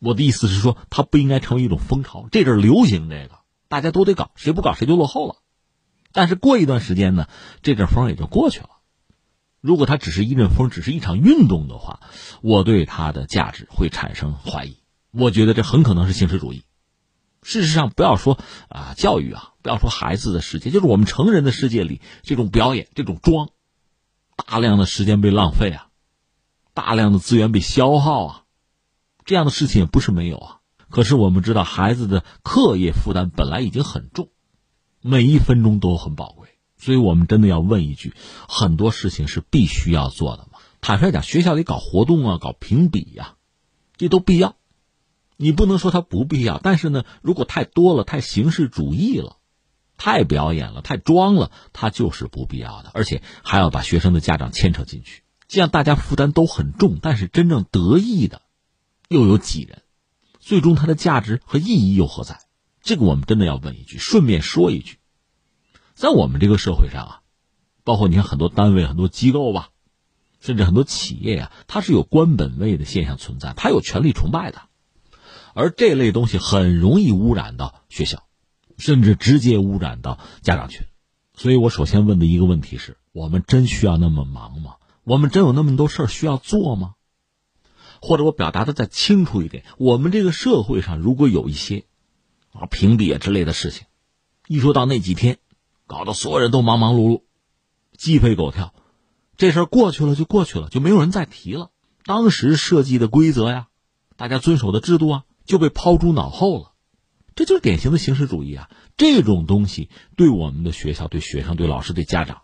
我的意思是说，它不应该成为一种风潮。这阵流行这个，大家都得搞，谁不搞谁就落后了。但是过一段时间呢，这阵风也就过去了。如果它只是一阵风，只是一场运动的话，我对它的价值会产生怀疑。我觉得这很可能是形式主义。事实上，不要说啊教育啊，不要说孩子的世界，就是我们成人的世界里，这种表演、这种装，大量的时间被浪费啊，大量的资源被消耗啊，这样的事情也不是没有啊。可是我们知道，孩子的课业负担本来已经很重，每一分钟都很宝贵。所以我们真的要问一句：很多事情是必须要做的吗？坦率讲，学校里搞活动啊，搞评比呀，这都必要。你不能说它不必要，但是呢，如果太多了，太形式主义了，太表演了，太装了，它就是不必要的。而且还要把学生的家长牵扯进去，这样大家负担都很重，但是真正得益的又有几人？最终它的价值和意义又何在？这个我们真的要问一句。顺便说一句。在我们这个社会上啊，包括你看很多单位、很多机构吧，甚至很多企业呀，它是有官本位的现象存在，它有权力崇拜的，而这类东西很容易污染到学校，甚至直接污染到家长群。所以我首先问的一个问题是：我们真需要那么忙吗？我们真有那么多事儿需要做吗？或者我表达的再清楚一点，我们这个社会上如果有一些啊评比啊之类的事情，一说到那几天。搞得所有人都忙忙碌碌，鸡飞狗跳，这事儿过去了就过去了，就没有人再提了。当时设计的规则呀，大家遵守的制度啊，就被抛诸脑后了。这就是典型的形式主义啊！这种东西对我们的学校、对学生、对老师、对家长，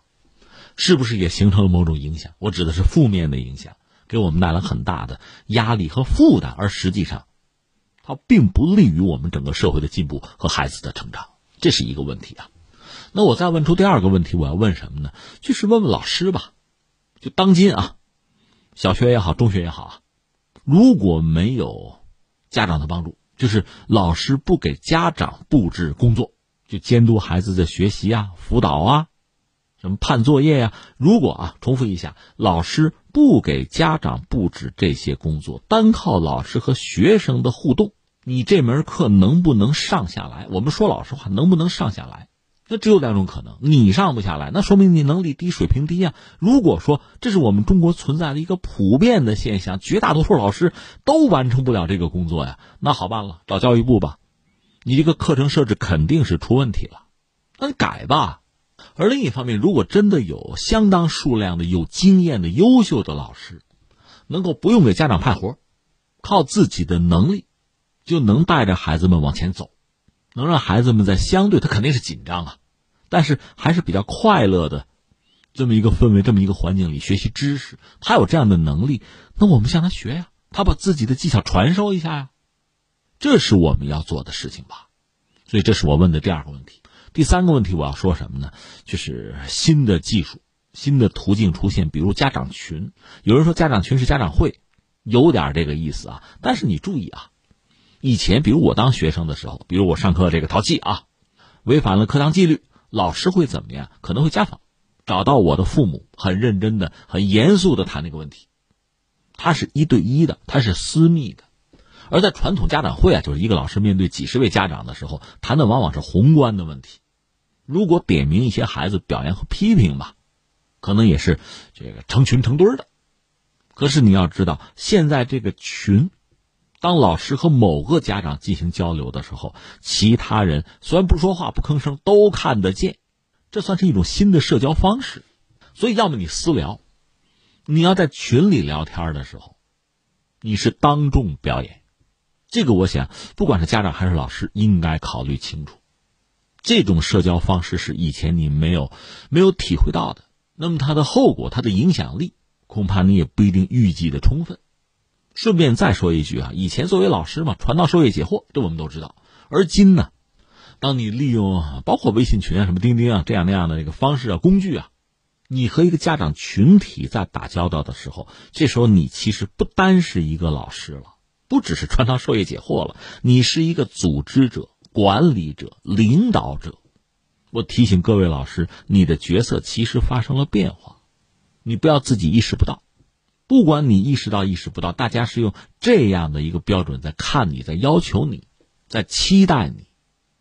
是不是也形成了某种影响？我指的是负面的影响，给我们带来很大的压力和负担，而实际上，它并不利于我们整个社会的进步和孩子的成长。这是一个问题啊。那我再问出第二个问题，我要问什么呢？就是问问老师吧。就当今啊，小学也好，中学也好啊，如果没有家长的帮助，就是老师不给家长布置工作，就监督孩子的学习啊、辅导啊、什么判作业呀。如果啊，重复一下，老师不给家长布置这些工作，单靠老师和学生的互动，你这门课能不能上下来？我们说老实话，能不能上下来？那只有两种可能，你上不下来，那说明你能力低、水平低呀。如果说这是我们中国存在的一个普遍的现象，绝大多数老师都完成不了这个工作呀，那好办了，找教育部吧。你这个课程设置肯定是出问题了，那你改吧。而另一方面，如果真的有相当数量的有经验的优秀的老师，能够不用给家长派活，靠自己的能力就能带着孩子们往前走。能让孩子们在相对他肯定是紧张啊，但是还是比较快乐的这么一个氛围、这么一个环境里学习知识，他有这样的能力，那我们向他学呀，他把自己的技巧传授一下呀，这是我们要做的事情吧。所以这是我问的第二个问题。第三个问题我要说什么呢？就是新的技术、新的途径出现，比如家长群。有人说家长群是家长会，有点这个意思啊。但是你注意啊。以前，比如我当学生的时候，比如我上课这个淘气啊，违反了课堂纪律，老师会怎么样？可能会家访，找到我的父母，很认真的、很严肃的谈那个问题。他是一对一的，他是私密的。而在传统家长会啊，就是一个老师面对几十位家长的时候，谈的往往是宏观的问题。如果点名一些孩子表扬和批评吧，可能也是这个成群成堆的。可是你要知道，现在这个群。当老师和某个家长进行交流的时候，其他人虽然不说话、不吭声，都看得见，这算是一种新的社交方式。所以，要么你私聊，你要在群里聊天的时候，你是当众表演，这个我想，不管是家长还是老师，应该考虑清楚。这种社交方式是以前你没有没有体会到的，那么它的后果、它的影响力，恐怕你也不一定预计的充分。顺便再说一句啊，以前作为老师嘛，传道授业解惑，这我们都知道。而今呢，当你利用包括微信群啊、什么钉钉啊这样那样的这个方式啊、工具啊，你和一个家长群体在打交道的时候，这时候你其实不单是一个老师了，不只是传道授业解惑了，你是一个组织者、管理者、领导者。我提醒各位老师，你的角色其实发生了变化，你不要自己意识不到。不管你意识到意识不到，大家是用这样的一个标准在看你，在要求你，在期待你。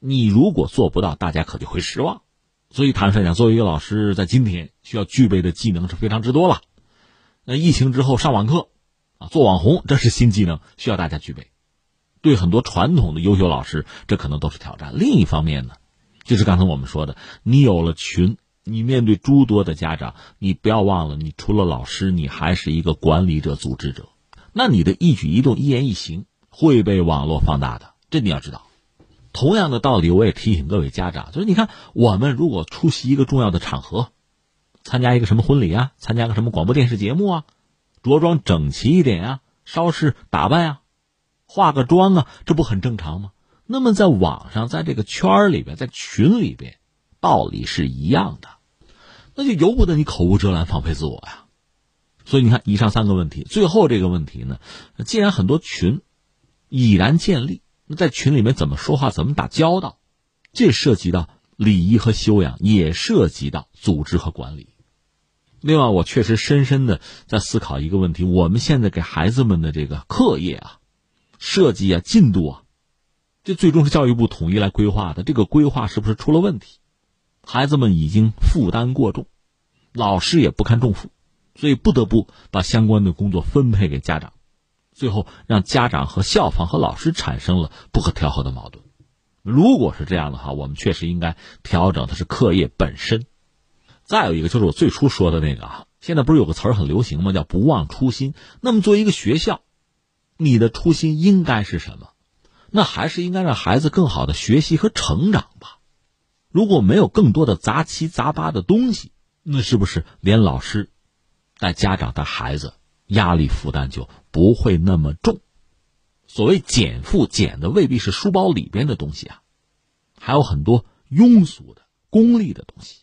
你如果做不到，大家可就会失望。所以坦率讲，作为一个老师，在今天需要具备的技能是非常之多了。那疫情之后上网课，啊，做网红，这是新技能，需要大家具备。对很多传统的优秀老师，这可能都是挑战。另一方面呢？就是刚才我们说的，你有了群，你面对诸多的家长，你不要忘了，你除了老师，你还是一个管理者、组织者。那你的一举一动、一言一行会被网络放大的，这你要知道。同样的道理，我也提醒各位家长，就是你看，我们如果出席一个重要的场合，参加一个什么婚礼啊，参加个什么广播电视节目啊，着装整齐一点啊，稍事打扮啊，化个妆啊，这不很正常吗？那么，在网上，在这个圈里边，在群里边，道理是一样的，那就由不得你口无遮拦、放飞自我呀。所以你看，以上三个问题，最后这个问题呢，既然很多群已然建立，那在群里面怎么说话、怎么打交道，这涉及到礼仪和修养，也涉及到组织和管理。另外，我确实深深的在思考一个问题：我们现在给孩子们的这个课业啊、设计啊、进度啊。这最终是教育部统一来规划的，这个规划是不是出了问题？孩子们已经负担过重，老师也不堪重负，所以不得不把相关的工作分配给家长，最后让家长和校方和老师产生了不可调和的矛盾。如果是这样的话，我们确实应该调整的是课业本身。再有一个就是我最初说的那个啊，现在不是有个词儿很流行吗？叫不忘初心。那么作为一个学校，你的初心应该是什么？那还是应该让孩子更好的学习和成长吧。如果没有更多的杂七杂八的东西，那是不是连老师、带家长、带孩子压力负担就不会那么重？所谓减负，减的未必是书包里边的东西啊，还有很多庸俗的、功利的东西。